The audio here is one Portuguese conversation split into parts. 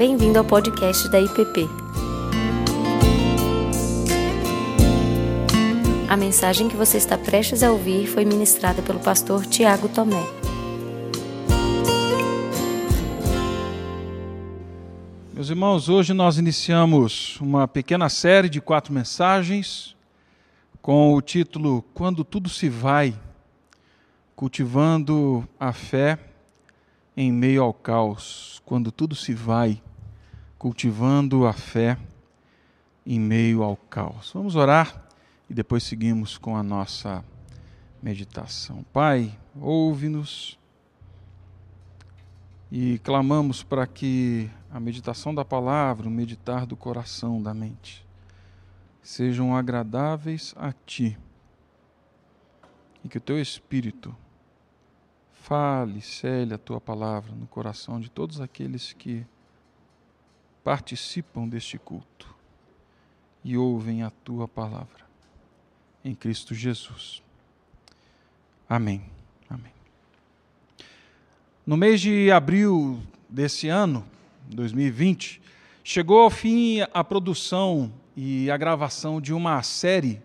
Bem-vindo ao podcast da IPP. A mensagem que você está prestes a ouvir foi ministrada pelo pastor Tiago Tomé. Meus irmãos, hoje nós iniciamos uma pequena série de quatro mensagens com o título Quando Tudo Se Vai, cultivando a fé em meio ao caos. Quando tudo se vai, cultivando a fé em meio ao caos. Vamos orar e depois seguimos com a nossa meditação. Pai, ouve-nos e clamamos para que a meditação da palavra, o meditar do coração, da mente, sejam agradáveis a Ti e que o Teu Espírito fale, cele a Tua palavra no coração de todos aqueles que participam deste culto e ouvem a Tua palavra. Em Cristo Jesus. Amém. Amém. No mês de abril desse ano, 2020, chegou ao fim a produção e a gravação de uma série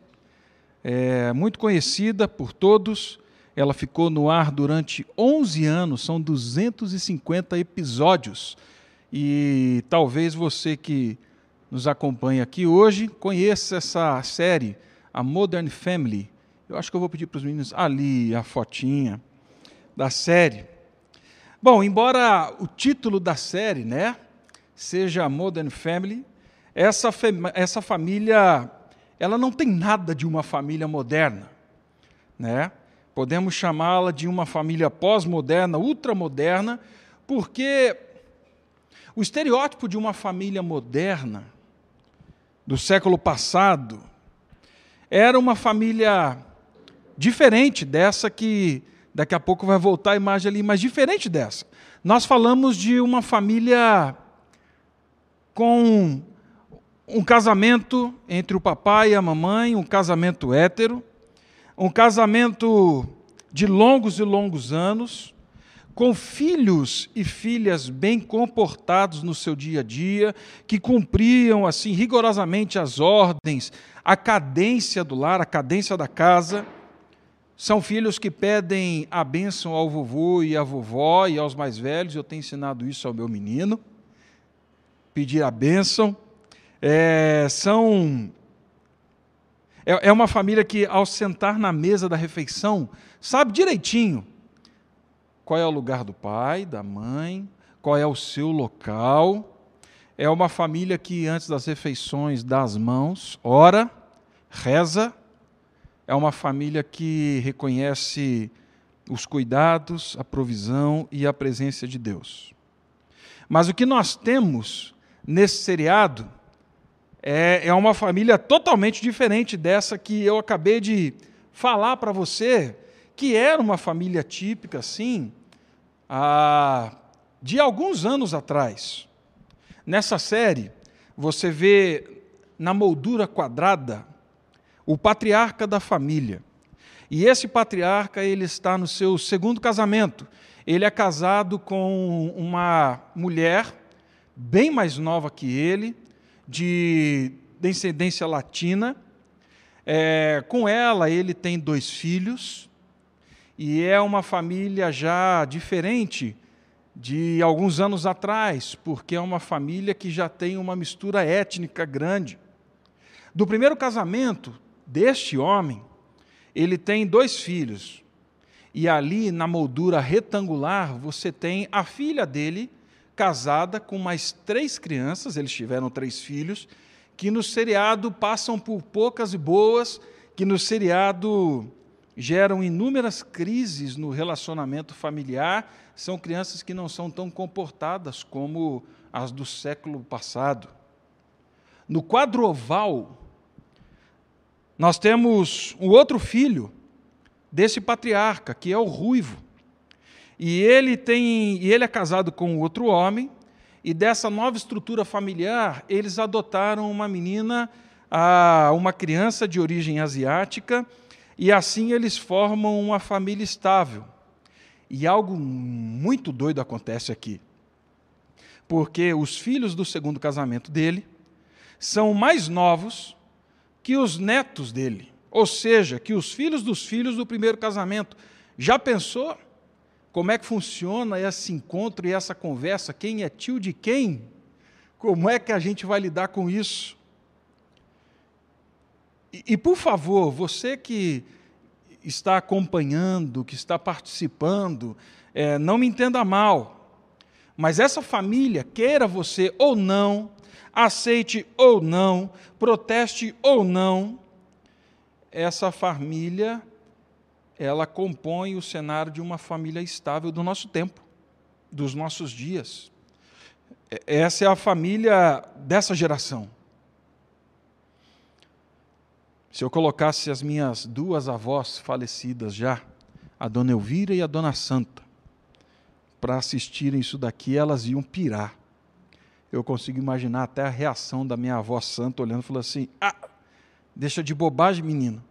é, muito conhecida por todos. Ela ficou no ar durante 11 anos, são 250 episódios. E talvez você que nos acompanha aqui hoje conheça essa série, a Modern Family. Eu acho que eu vou pedir para os meninos ali a fotinha da série. Bom, embora o título da série, né, seja Modern Family, essa, essa família, ela não tem nada de uma família moderna, né? Podemos chamá-la de uma família pós-moderna, ultramoderna, porque o estereótipo de uma família moderna do século passado era uma família diferente dessa que daqui a pouco vai voltar a imagem ali, mas diferente dessa. Nós falamos de uma família com um casamento entre o papai e a mamãe, um casamento hétero, um casamento de longos e longos anos, com filhos e filhas bem comportados no seu dia a dia, que cumpriam assim rigorosamente as ordens, a cadência do lar, a cadência da casa. São filhos que pedem a bênção ao vovô e à vovó e aos mais velhos. Eu tenho ensinado isso ao meu menino. Pedir a bênção é, são. É, é uma família que, ao sentar na mesa da refeição, sabe direitinho qual é o lugar do pai, da mãe, qual é o seu local. É uma família que, antes das refeições, dá as mãos, ora, reza. É uma família que reconhece os cuidados, a provisão e a presença de Deus. Mas o que nós temos nesse seriado é, é uma família totalmente diferente dessa que eu acabei de falar para você, que era uma família típica, sim, de alguns anos atrás. Nessa série, você vê na moldura quadrada o patriarca da família. E esse patriarca ele está no seu segundo casamento. Ele é casado com uma mulher bem mais nova que ele, de descendência latina. É, com ela, ele tem dois filhos, e é uma família já diferente de alguns anos atrás, porque é uma família que já tem uma mistura étnica grande. Do primeiro casamento deste homem, ele tem dois filhos, e ali na moldura retangular você tem a filha dele, casada com mais três crianças, eles tiveram três filhos, que no seriado passam por poucas e boas, que no seriado geram inúmeras crises no relacionamento familiar, são crianças que não são tão comportadas como as do século passado. No quadro oval, nós temos um outro filho desse patriarca, que é o ruivo. E ele tem, e ele é casado com outro homem, e dessa nova estrutura familiar, eles adotaram uma menina, uma criança de origem asiática, e assim eles formam uma família estável. E algo muito doido acontece aqui. Porque os filhos do segundo casamento dele são mais novos que os netos dele. Ou seja, que os filhos dos filhos do primeiro casamento. Já pensou como é que funciona esse encontro e essa conversa? Quem é tio de quem? Como é que a gente vai lidar com isso? E, por favor, você que está acompanhando, que está participando, é, não me entenda mal, mas essa família, queira você ou não, aceite ou não, proteste ou não, essa família, ela compõe o cenário de uma família estável do nosso tempo, dos nossos dias. Essa é a família dessa geração. Se eu colocasse as minhas duas avós falecidas já, a dona Elvira e a dona Santa, para assistirem isso daqui, elas iam pirar. Eu consigo imaginar até a reação da minha avó santa olhando e falando assim: Ah, deixa de bobagem, menino.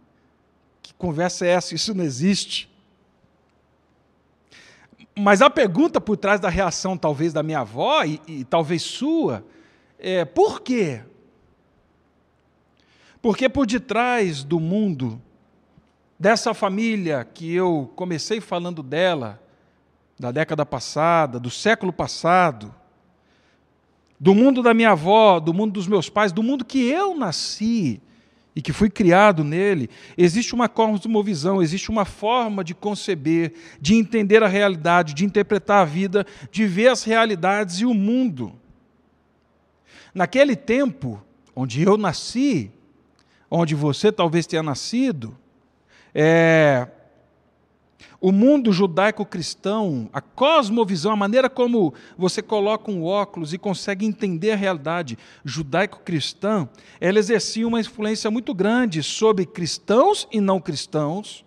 Que conversa é essa? Isso não existe. Mas a pergunta por trás da reação, talvez, da minha avó e, e talvez sua, é: por quê? Porque por detrás do mundo, dessa família que eu comecei falando dela, da década passada, do século passado, do mundo da minha avó, do mundo dos meus pais, do mundo que eu nasci e que fui criado nele, existe uma cosmovisão, existe uma forma de conceber, de entender a realidade, de interpretar a vida, de ver as realidades e o mundo. Naquele tempo onde eu nasci, onde você talvez tenha nascido, é, o mundo judaico-cristão, a cosmovisão, a maneira como você coloca um óculos e consegue entender a realidade judaico-cristã, ela exercia uma influência muito grande sobre cristãos e não cristãos,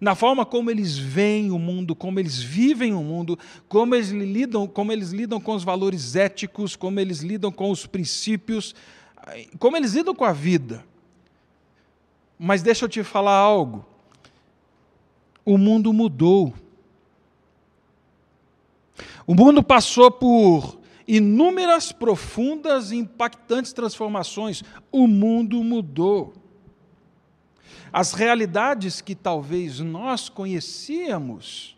na forma como eles veem o mundo, como eles vivem o mundo, como eles lidam, como eles lidam com os valores éticos, como eles lidam com os princípios, como eles lidam com a vida. Mas deixa eu te falar algo. O mundo mudou. O mundo passou por inúmeras, profundas e impactantes transformações. O mundo mudou. As realidades que talvez nós conhecíamos,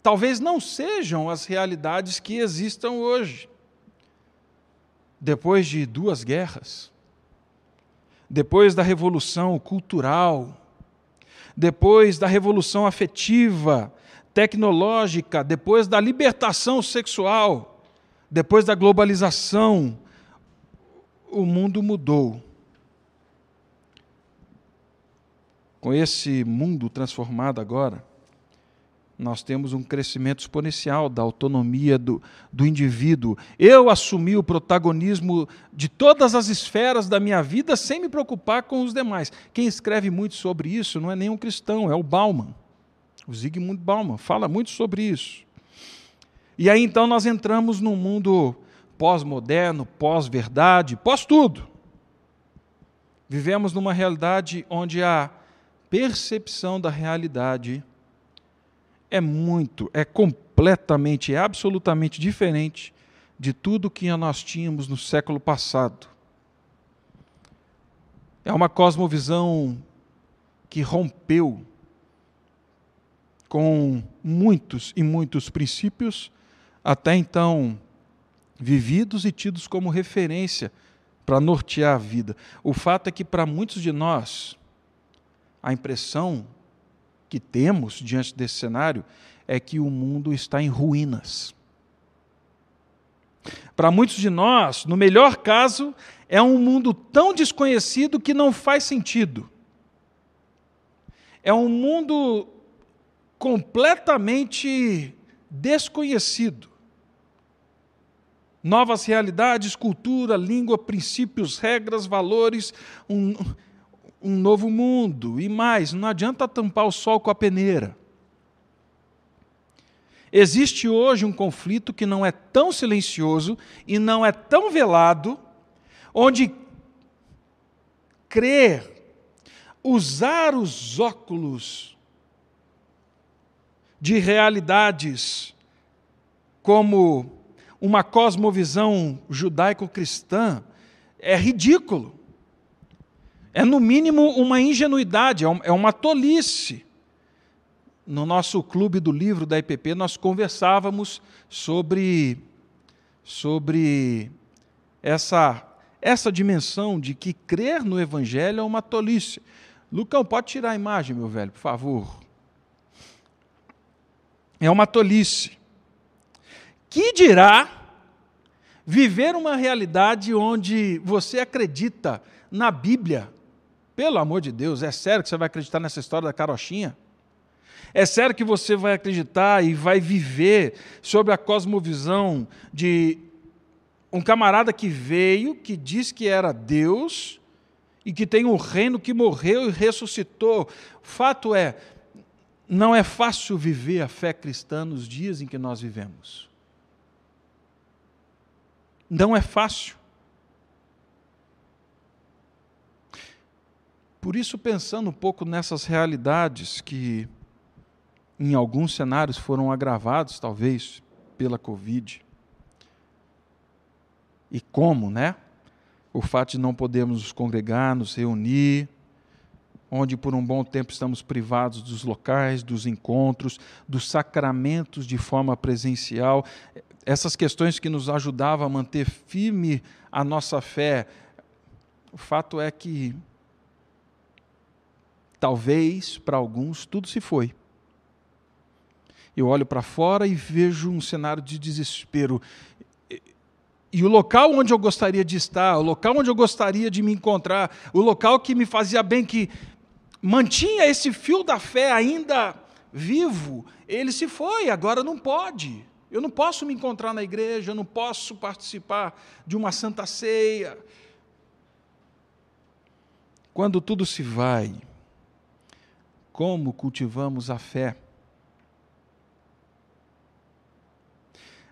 talvez não sejam as realidades que existam hoje. Depois de duas guerras, depois da revolução cultural, depois da revolução afetiva, tecnológica, depois da libertação sexual, depois da globalização, o mundo mudou. Com esse mundo transformado agora, nós temos um crescimento exponencial da autonomia do, do indivíduo. Eu assumi o protagonismo de todas as esferas da minha vida sem me preocupar com os demais. Quem escreve muito sobre isso não é nenhum cristão, é o Bauman. O Zygmunt Bauman fala muito sobre isso. E aí então nós entramos num mundo pós-moderno, pós-verdade, pós-tudo. Vivemos numa realidade onde a percepção da realidade é muito, é completamente, é absolutamente diferente de tudo que nós tínhamos no século passado. É uma cosmovisão que rompeu com muitos e muitos princípios até então vividos e tidos como referência para nortear a vida. O fato é que para muitos de nós a impressão que temos diante desse cenário é que o mundo está em ruínas. Para muitos de nós, no melhor caso, é um mundo tão desconhecido que não faz sentido. É um mundo completamente desconhecido. Novas realidades, cultura, língua, princípios, regras, valores, um, um novo mundo. E mais, não adianta tampar o sol com a peneira. Existe hoje um conflito que não é tão silencioso e não é tão velado, onde crer, usar os óculos de realidades como uma cosmovisão judaico-cristã é ridículo. É, no mínimo, uma ingenuidade, é, é uma tolice. No nosso clube do livro da IPP, nós conversávamos sobre, sobre essa, essa dimensão de que crer no Evangelho é uma tolice. Lucão, pode tirar a imagem, meu velho, por favor. É uma tolice. Que dirá viver uma realidade onde você acredita na Bíblia? Pelo amor de Deus, é sério que você vai acreditar nessa história da carochinha? É sério que você vai acreditar e vai viver sobre a cosmovisão de um camarada que veio, que diz que era Deus e que tem um reino que morreu e ressuscitou. Fato é, não é fácil viver a fé cristã nos dias em que nós vivemos. Não é fácil. Por isso, pensando um pouco nessas realidades que, em alguns cenários, foram agravados, talvez, pela Covid. E como, né? O fato de não podermos nos congregar, nos reunir, onde por um bom tempo estamos privados dos locais, dos encontros, dos sacramentos de forma presencial, essas questões que nos ajudavam a manter firme a nossa fé. O fato é que talvez para alguns tudo se foi. Eu olho para fora e vejo um cenário de desespero. E o local onde eu gostaria de estar, o local onde eu gostaria de me encontrar, o local que me fazia bem, que mantinha esse fio da fé ainda vivo, ele se foi, agora não pode. Eu não posso me encontrar na igreja, eu não posso participar de uma santa ceia. Quando tudo se vai, como cultivamos a fé?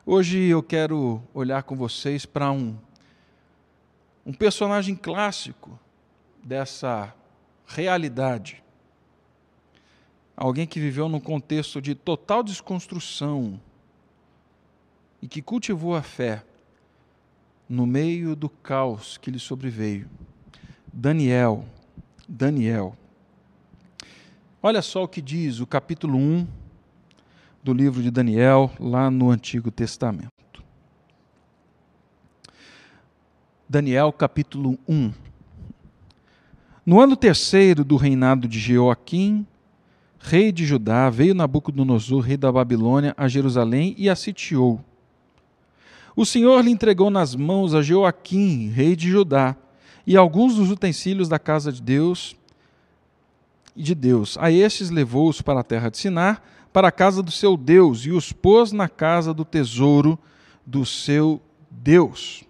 Hoje eu quero olhar com vocês para um, um personagem clássico dessa realidade. Alguém que viveu num contexto de total desconstrução e que cultivou a fé no meio do caos que lhe sobreveio. Daniel, Daniel. Olha só o que diz o capítulo 1 do livro de Daniel, lá no Antigo Testamento. Daniel, capítulo 1. No ano terceiro do reinado de Jeoaquim, rei de Judá, veio Nabucodonosor, rei da Babilônia, a Jerusalém e a sitiou. O Senhor lhe entregou nas mãos a Jeoaquim, rei de Judá, e alguns dos utensílios da casa de Deus de Deus. A estes levou-os para a terra de Sinar, para a casa do seu Deus, e os pôs na casa do tesouro do seu Deus.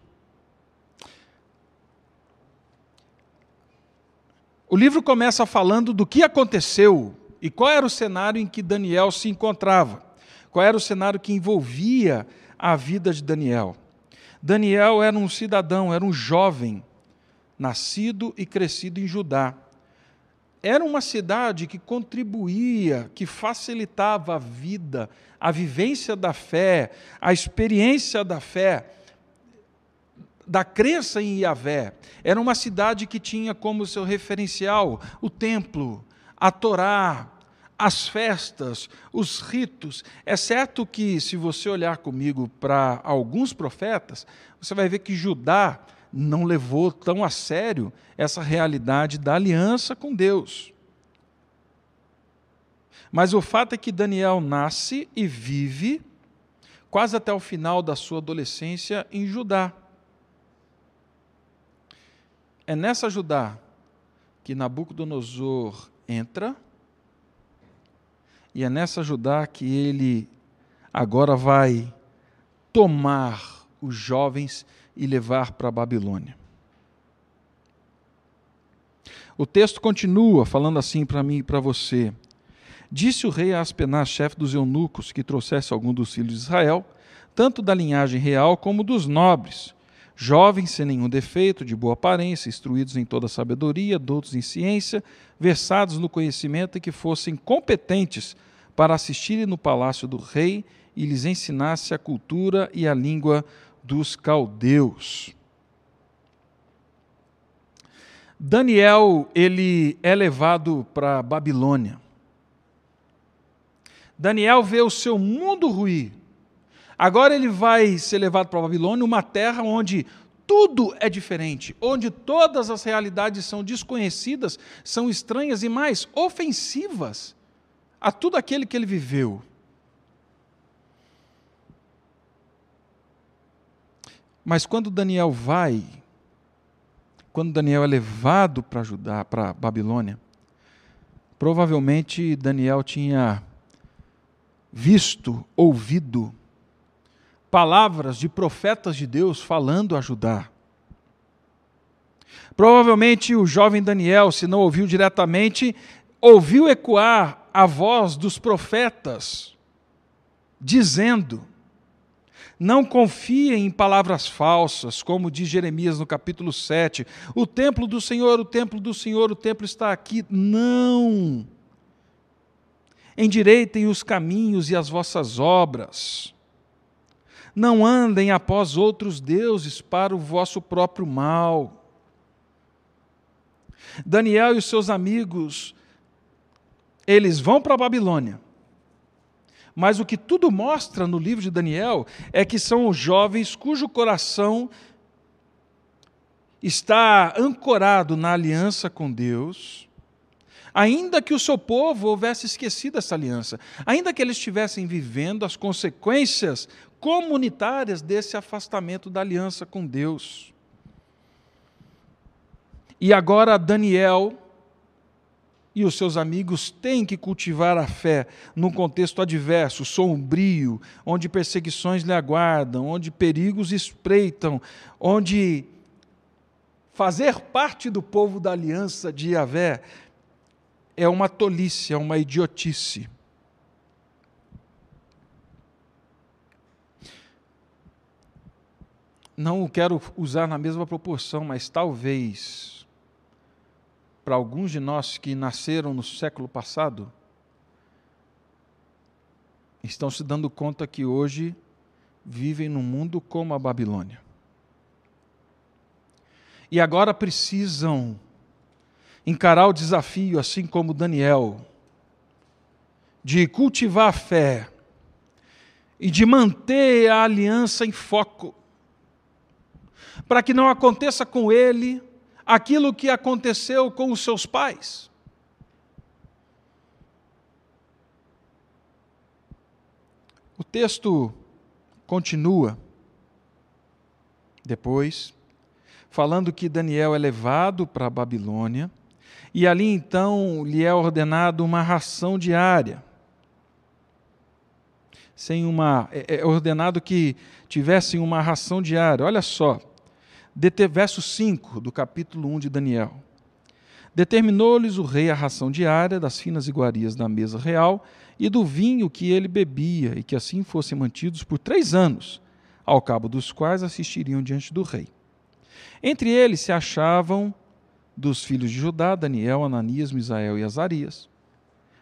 O livro começa falando do que aconteceu e qual era o cenário em que Daniel se encontrava, qual era o cenário que envolvia a vida de Daniel. Daniel era um cidadão, era um jovem, nascido e crescido em Judá. Era uma cidade que contribuía, que facilitava a vida, a vivência da fé, a experiência da fé da crença em Yahvé. Era uma cidade que tinha como seu referencial o templo, a Torá, as festas, os ritos. É certo que, se você olhar comigo para alguns profetas, você vai ver que Judá não levou tão a sério essa realidade da aliança com Deus. Mas o fato é que Daniel nasce e vive quase até o final da sua adolescência em Judá. É nessa Judá que Nabucodonosor entra, e é nessa Judá que ele agora vai tomar os jovens e levar para a Babilônia. O texto continua falando assim para mim e para você. Disse o rei a Aspenaz, chefe dos eunucos, que trouxesse algum dos filhos de Israel, tanto da linhagem real como dos nobres, jovens sem nenhum defeito, de boa aparência, instruídos em toda sabedoria, doutos em ciência, versados no conhecimento e que fossem competentes para assistirem no palácio do rei e lhes ensinasse a cultura e a língua dos caldeus. Daniel, ele é levado para a Babilônia. Daniel vê o seu mundo ruir. Agora ele vai ser levado para a Babilônia, uma terra onde tudo é diferente, onde todas as realidades são desconhecidas, são estranhas e mais ofensivas a tudo aquele que ele viveu. Mas quando Daniel vai, quando Daniel é levado para Judá, para Babilônia, provavelmente Daniel tinha visto, ouvido palavras de profetas de Deus falando a Judá. Provavelmente o jovem Daniel, se não ouviu diretamente, ouviu ecoar a voz dos profetas, dizendo: Não confiem em palavras falsas, como diz Jeremias no capítulo 7. O templo do Senhor, o templo do Senhor, o templo está aqui. Não! Endireitem os caminhos e as vossas obras. Não andem após outros deuses para o vosso próprio mal. Daniel e os seus amigos, eles vão para a Babilônia. Mas o que tudo mostra no livro de Daniel é que são os jovens cujo coração está ancorado na aliança com Deus, ainda que o seu povo houvesse esquecido essa aliança, ainda que eles estivessem vivendo as consequências comunitárias desse afastamento da aliança com Deus. E agora Daniel e os seus amigos têm que cultivar a fé num contexto adverso, sombrio, onde perseguições lhe aguardam, onde perigos espreitam, onde fazer parte do povo da aliança de Yahvé é uma tolice, é uma idiotice. não o quero usar na mesma proporção, mas talvez para alguns de nós que nasceram no século passado, estão se dando conta que hoje vivem num mundo como a Babilônia. E agora precisam encarar o desafio, assim como Daniel, de cultivar a fé e de manter a aliança em foco para que não aconteça com ele aquilo que aconteceu com os seus pais. O texto continua depois, falando que Daniel é levado para a Babilônia, e ali então lhe é ordenado uma ração diária. Sem uma, é, é ordenado que tivessem uma ração diária. Olha só, verso 5 do capítulo 1 de Daniel. Determinou-lhes o rei a ração diária das finas iguarias da mesa real e do vinho que ele bebia, e que assim fossem mantidos por três anos, ao cabo dos quais assistiriam diante do rei. Entre eles se achavam dos filhos de Judá, Daniel, Ananias, Misael e Azarias.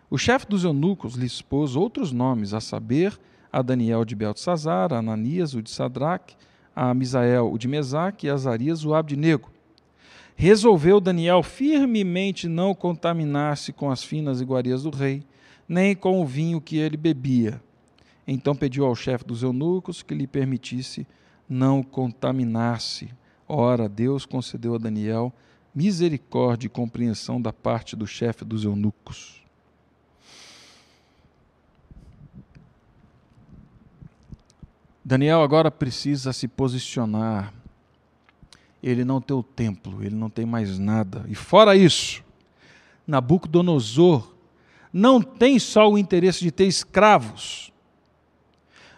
O chefe dos eunucos lhe expôs outros nomes, a saber, a Daniel de Beltesazar, a Ananias, o de Sadraque, a Misael o de Mesaque e Azarias o Abdinego. Resolveu Daniel firmemente não contaminar-se com as finas iguarias do rei, nem com o vinho que ele bebia. Então pediu ao chefe dos eunucos que lhe permitisse não contaminar-se. Ora, Deus concedeu a Daniel misericórdia e compreensão da parte do chefe dos eunucos. Daniel agora precisa se posicionar. Ele não tem o templo, ele não tem mais nada. E fora isso, Nabucodonosor não tem só o interesse de ter escravos.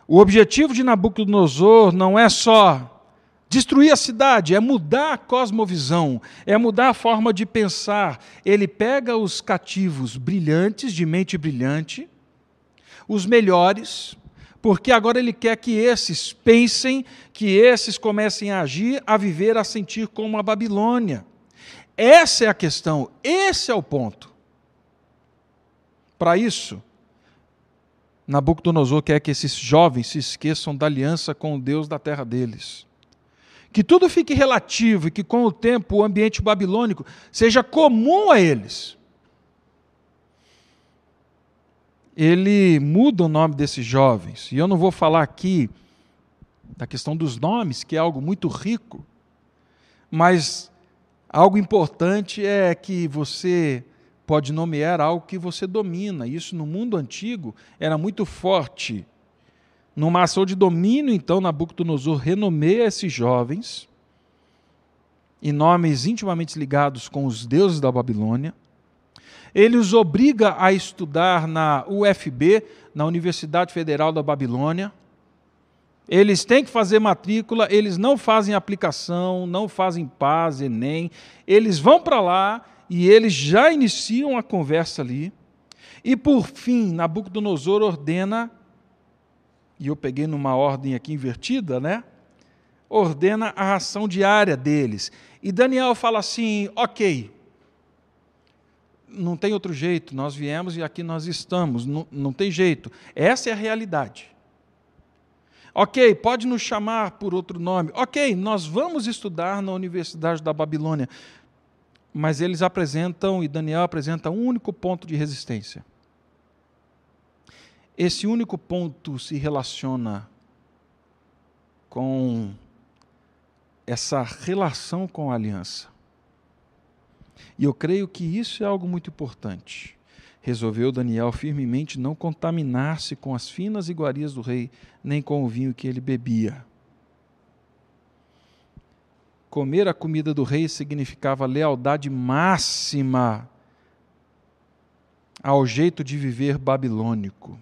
O objetivo de Nabucodonosor não é só destruir a cidade, é mudar a cosmovisão, é mudar a forma de pensar. Ele pega os cativos brilhantes, de mente brilhante, os melhores, porque agora ele quer que esses pensem, que esses comecem a agir, a viver, a sentir como a Babilônia. Essa é a questão, esse é o ponto. Para isso, Nabucodonosor quer que esses jovens se esqueçam da aliança com o Deus da terra deles. Que tudo fique relativo e que, com o tempo, o ambiente babilônico seja comum a eles. Ele muda o nome desses jovens, e eu não vou falar aqui da questão dos nomes, que é algo muito rico, mas algo importante é que você pode nomear algo que você domina. Isso no mundo antigo era muito forte. Numa ação de domínio, então, Nabucodonosor renomeia esses jovens em nomes intimamente ligados com os deuses da Babilônia. Ele os obriga a estudar na UFB, na Universidade Federal da Babilônia. Eles têm que fazer matrícula, eles não fazem aplicação, não fazem paz, Enem. Eles vão para lá e eles já iniciam a conversa ali. E por fim, Nabucodonosor ordena, e eu peguei numa ordem aqui invertida, né? Ordena a ração diária deles. E Daniel fala assim: ok, não tem outro jeito, nós viemos e aqui nós estamos, não, não tem jeito. Essa é a realidade. Ok, pode nos chamar por outro nome. Ok, nós vamos estudar na Universidade da Babilônia. Mas eles apresentam, e Daniel apresenta um único ponto de resistência. Esse único ponto se relaciona com essa relação com a aliança. E eu creio que isso é algo muito importante. Resolveu Daniel firmemente não contaminar-se com as finas iguarias do rei, nem com o vinho que ele bebia. Comer a comida do rei significava lealdade máxima ao jeito de viver babilônico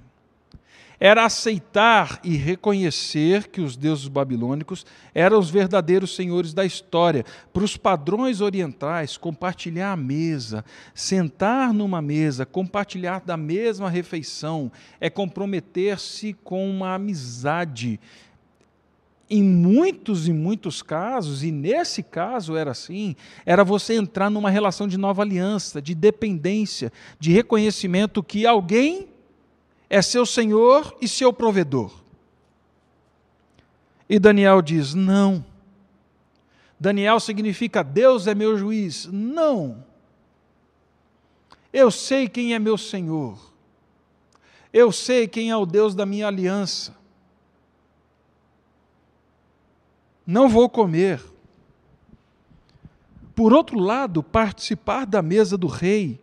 era aceitar e reconhecer que os deuses babilônicos eram os verdadeiros senhores da história. Para os padrões orientais, compartilhar a mesa, sentar numa mesa, compartilhar da mesma refeição, é comprometer-se com uma amizade. Em muitos e muitos casos, e nesse caso era assim, era você entrar numa relação de nova aliança, de dependência, de reconhecimento que alguém é seu senhor e seu provedor. E Daniel diz: não. Daniel significa Deus é meu juiz. Não. Eu sei quem é meu Senhor. Eu sei quem é o Deus da minha aliança. Não vou comer. Por outro lado, participar da mesa do rei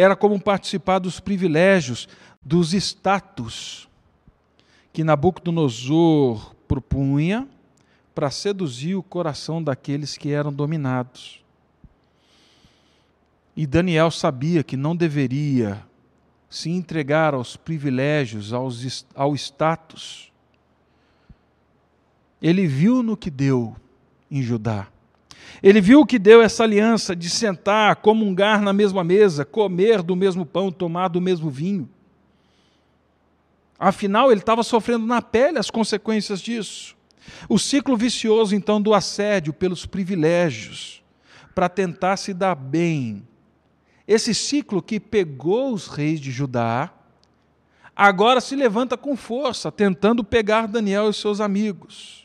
era como participar dos privilégios, dos status que Nabucodonosor propunha para seduzir o coração daqueles que eram dominados. E Daniel sabia que não deveria se entregar aos privilégios, aos, ao status. Ele viu no que deu em Judá. Ele viu que deu essa aliança de sentar, comungar na mesma mesa, comer do mesmo pão, tomar do mesmo vinho. Afinal, ele estava sofrendo na pele as consequências disso. O ciclo vicioso, então, do assédio pelos privilégios, para tentar se dar bem. Esse ciclo que pegou os reis de Judá, agora se levanta com força, tentando pegar Daniel e seus amigos.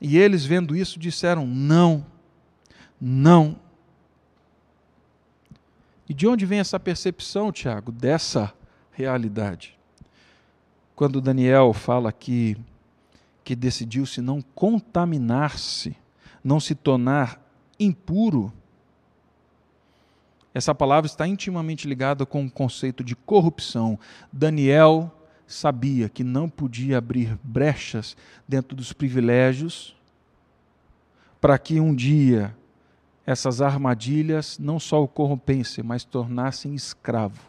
E eles, vendo isso, disseram: não, não. E de onde vem essa percepção, Tiago, dessa realidade? Quando Daniel fala aqui que decidiu-se não contaminar-se, não se tornar impuro, essa palavra está intimamente ligada com o conceito de corrupção. Daniel sabia que não podia abrir brechas dentro dos privilégios para que um dia essas armadilhas não só o corrompessem, mas tornassem escravo.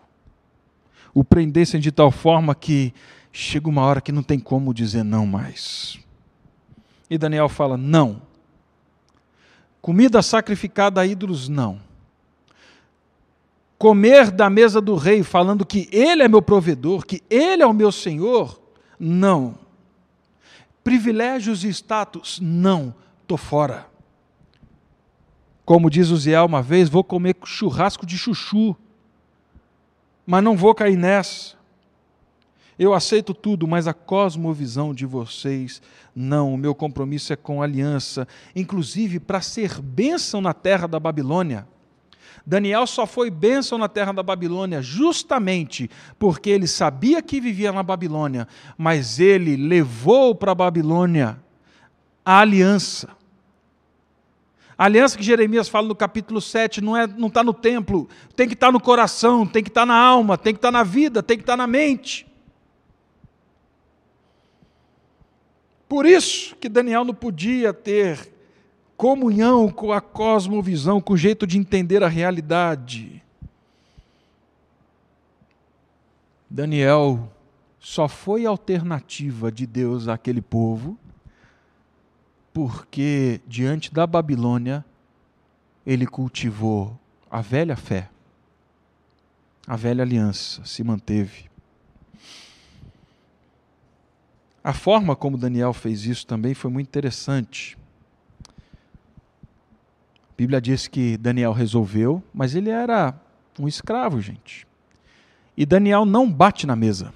O prendessem de tal forma que chega uma hora que não tem como dizer não mais. E Daniel fala: não. Comida sacrificada a ídolos, não comer da mesa do rei falando que ele é meu provedor, que ele é o meu senhor, não. Privilégios e status, não, estou fora. Como diz o Zé uma vez, vou comer churrasco de chuchu, mas não vou cair nessa. Eu aceito tudo, mas a cosmovisão de vocês não. O meu compromisso é com aliança, inclusive para ser bênção na terra da Babilônia. Daniel só foi bênção na terra da Babilônia justamente porque ele sabia que vivia na Babilônia, mas ele levou para a Babilônia a aliança. A aliança que Jeremias fala no capítulo 7 não está é, não tá no templo, tem que estar tá no coração, tem que estar tá na alma, tem que estar tá na vida, tem que estar tá na mente. Por isso que Daniel não podia ter comunhão com a cosmovisão, com o jeito de entender a realidade. Daniel só foi alternativa de Deus àquele povo porque diante da Babilônia ele cultivou a velha fé, a velha aliança se manteve. A forma como Daniel fez isso também foi muito interessante. Bíblia diz que Daniel resolveu, mas ele era um escravo, gente. E Daniel não bate na mesa.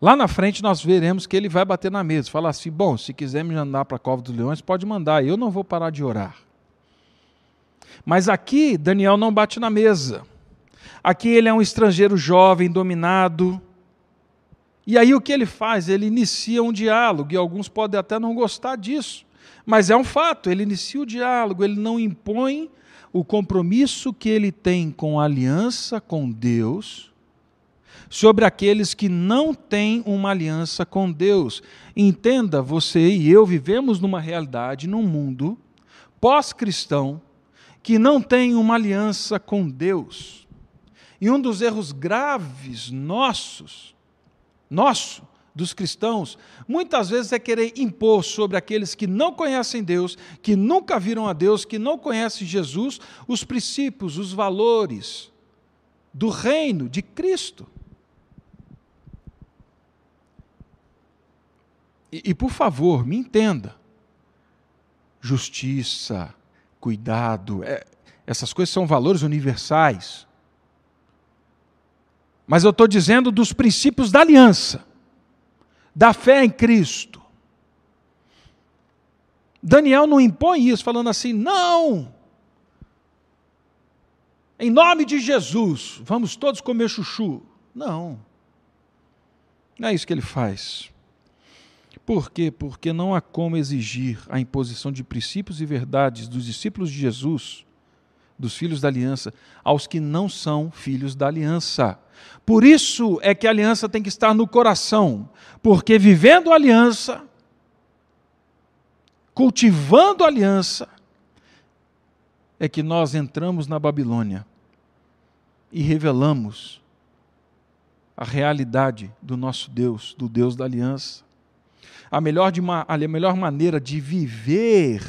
Lá na frente nós veremos que ele vai bater na mesa, falar assim: bom, se quiser me mandar para a cova dos leões, pode mandar, eu não vou parar de orar. Mas aqui Daniel não bate na mesa. Aqui ele é um estrangeiro jovem, dominado. E aí o que ele faz? Ele inicia um diálogo, e alguns podem até não gostar disso, mas é um fato, ele inicia o diálogo, ele não impõe o compromisso que ele tem com a aliança com Deus sobre aqueles que não têm uma aliança com Deus. Entenda, você e eu vivemos numa realidade, num mundo pós-cristão, que não tem uma aliança com Deus. E um dos erros graves nossos, nosso, dos cristãos, muitas vezes é querer impor sobre aqueles que não conhecem Deus, que nunca viram a Deus, que não conhecem Jesus, os princípios, os valores do reino de Cristo. E, e por favor, me entenda. Justiça, cuidado, é, essas coisas são valores universais. Mas eu estou dizendo dos princípios da aliança, da fé em Cristo. Daniel não impõe isso, falando assim, não, em nome de Jesus, vamos todos comer chuchu. Não, não é isso que ele faz. Por quê? Porque não há como exigir a imposição de princípios e verdades dos discípulos de Jesus, dos filhos da aliança, aos que não são filhos da aliança. Por isso é que a aliança tem que estar no coração, porque vivendo a aliança, cultivando a aliança, é que nós entramos na Babilônia e revelamos a realidade do nosso Deus, do Deus da aliança a melhor, de a melhor maneira de viver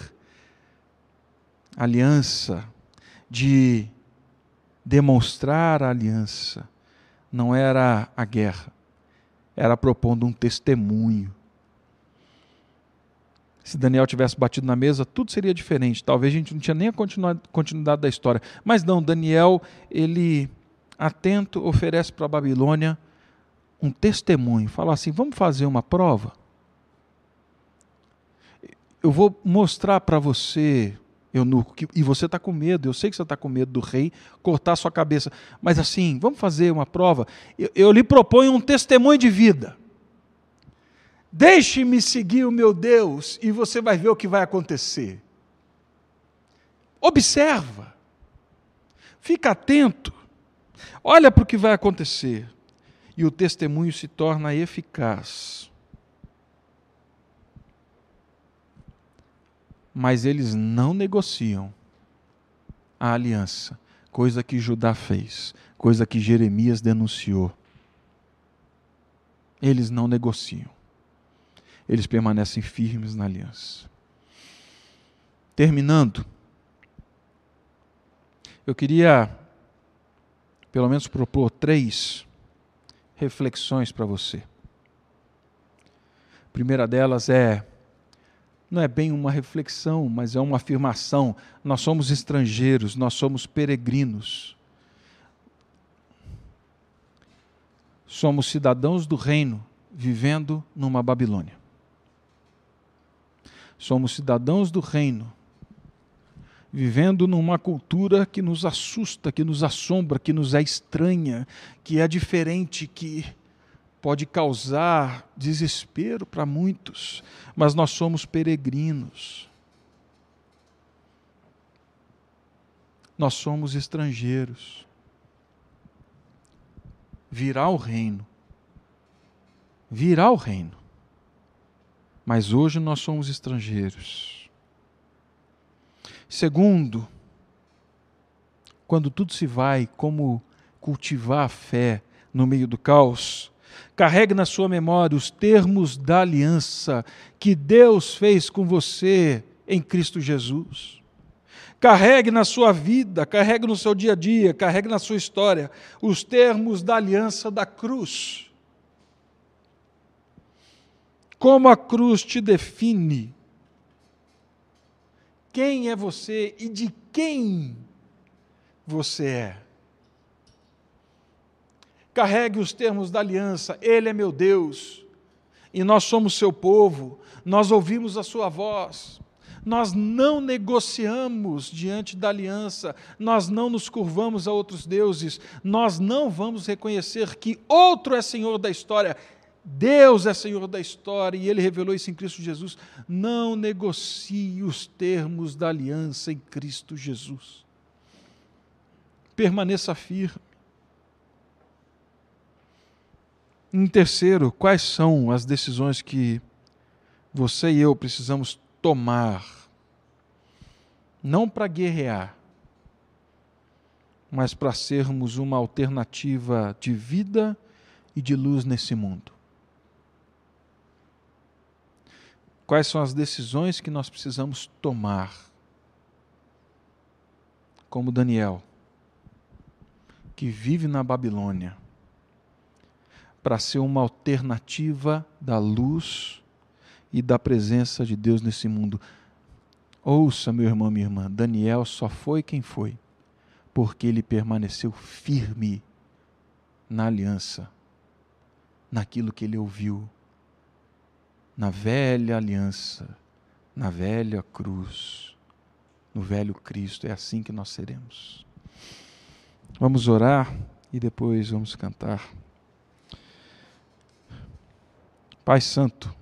aliança, de demonstrar a aliança, não era a guerra, era propondo um testemunho. Se Daniel tivesse batido na mesa, tudo seria diferente. Talvez a gente não tinha nem a continuidade da história. Mas não, Daniel, ele, atento, oferece para a Babilônia um testemunho. Fala assim: vamos fazer uma prova? eu vou mostrar para você, eunuco, que, e você está com medo, eu sei que você está com medo do rei cortar sua cabeça, mas assim, vamos fazer uma prova. Eu, eu lhe proponho um testemunho de vida. Deixe-me seguir o meu Deus e você vai ver o que vai acontecer. Observa, fica atento, olha para o que vai acontecer. E o testemunho se torna eficaz. Mas eles não negociam a aliança, coisa que Judá fez, coisa que Jeremias denunciou. Eles não negociam. Eles permanecem firmes na aliança. Terminando, eu queria pelo menos propor três reflexões para você. A primeira delas é não é bem uma reflexão, mas é uma afirmação. Nós somos estrangeiros, nós somos peregrinos. somos cidadãos do reino vivendo numa Babilônia. Somos cidadãos do reino vivendo numa cultura que nos assusta, que nos assombra, que nos é estranha, que é diferente, que pode causar desespero para muitos, mas nós somos peregrinos. Nós somos estrangeiros. Virá o reino. Virá o reino. Mas hoje nós somos estrangeiros. Segundo, quando tudo se vai, como cultivar a fé no meio do caos? Carregue na sua memória os termos da aliança que Deus fez com você em Cristo Jesus. Carregue na sua vida, carregue no seu dia a dia, carregue na sua história os termos da aliança da cruz. Como a cruz te define, quem é você e de quem você é. Carregue os termos da aliança, Ele é meu Deus, e nós somos seu povo, nós ouvimos a sua voz, nós não negociamos diante da aliança, nós não nos curvamos a outros deuses, nós não vamos reconhecer que outro é Senhor da história, Deus é Senhor da história e Ele revelou isso em Cristo Jesus. Não negocie os termos da aliança em Cristo Jesus. Permaneça firme. Em terceiro, quais são as decisões que você e eu precisamos tomar? Não para guerrear, mas para sermos uma alternativa de vida e de luz nesse mundo. Quais são as decisões que nós precisamos tomar? Como Daniel, que vive na Babilônia, para ser uma alternativa da luz e da presença de Deus nesse mundo. Ouça, meu irmão, minha irmã, Daniel só foi quem foi, porque ele permaneceu firme na aliança, naquilo que ele ouviu na velha aliança, na velha cruz, no velho Cristo. É assim que nós seremos. Vamos orar e depois vamos cantar. Pai Santo,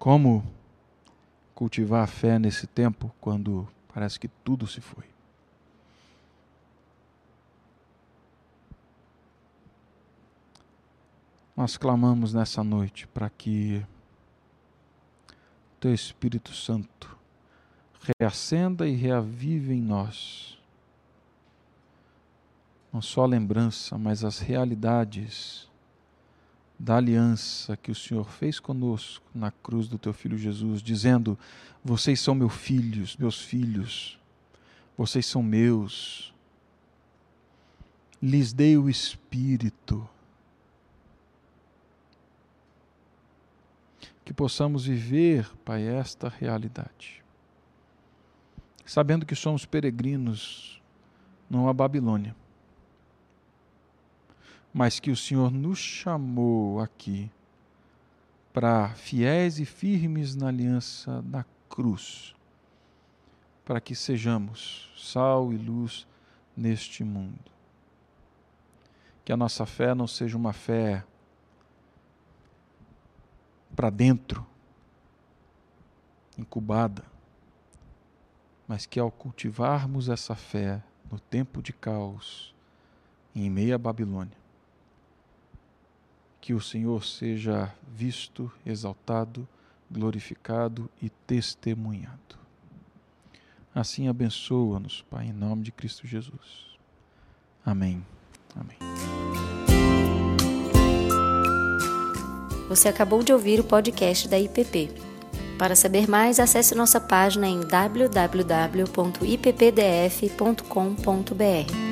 como cultivar a fé nesse tempo quando parece que tudo se foi? Nós clamamos nessa noite para que Teu Espírito Santo reacenda e reavive em nós não só a lembrança, mas as realidades da aliança que o Senhor fez conosco na cruz do teu filho Jesus, dizendo: Vocês são meus filhos, meus filhos, vocês são meus. Lhes dei o Espírito que possamos viver, Pai, esta realidade. Sabendo que somos peregrinos numa Babilônia, mas que o Senhor nos chamou aqui para fiéis e firmes na aliança da cruz, para que sejamos sal e luz neste mundo. Que a nossa fé não seja uma fé para dentro, incubada, mas que ao cultivarmos essa fé no tempo de caos, em meia Babilônia, que o Senhor seja visto, exaltado, glorificado e testemunhado. Assim abençoa-nos, Pai, em nome de Cristo Jesus. Amém. Amém. Você acabou de ouvir o podcast da IPP. Para saber mais, acesse nossa página em www.ippdf.com.br.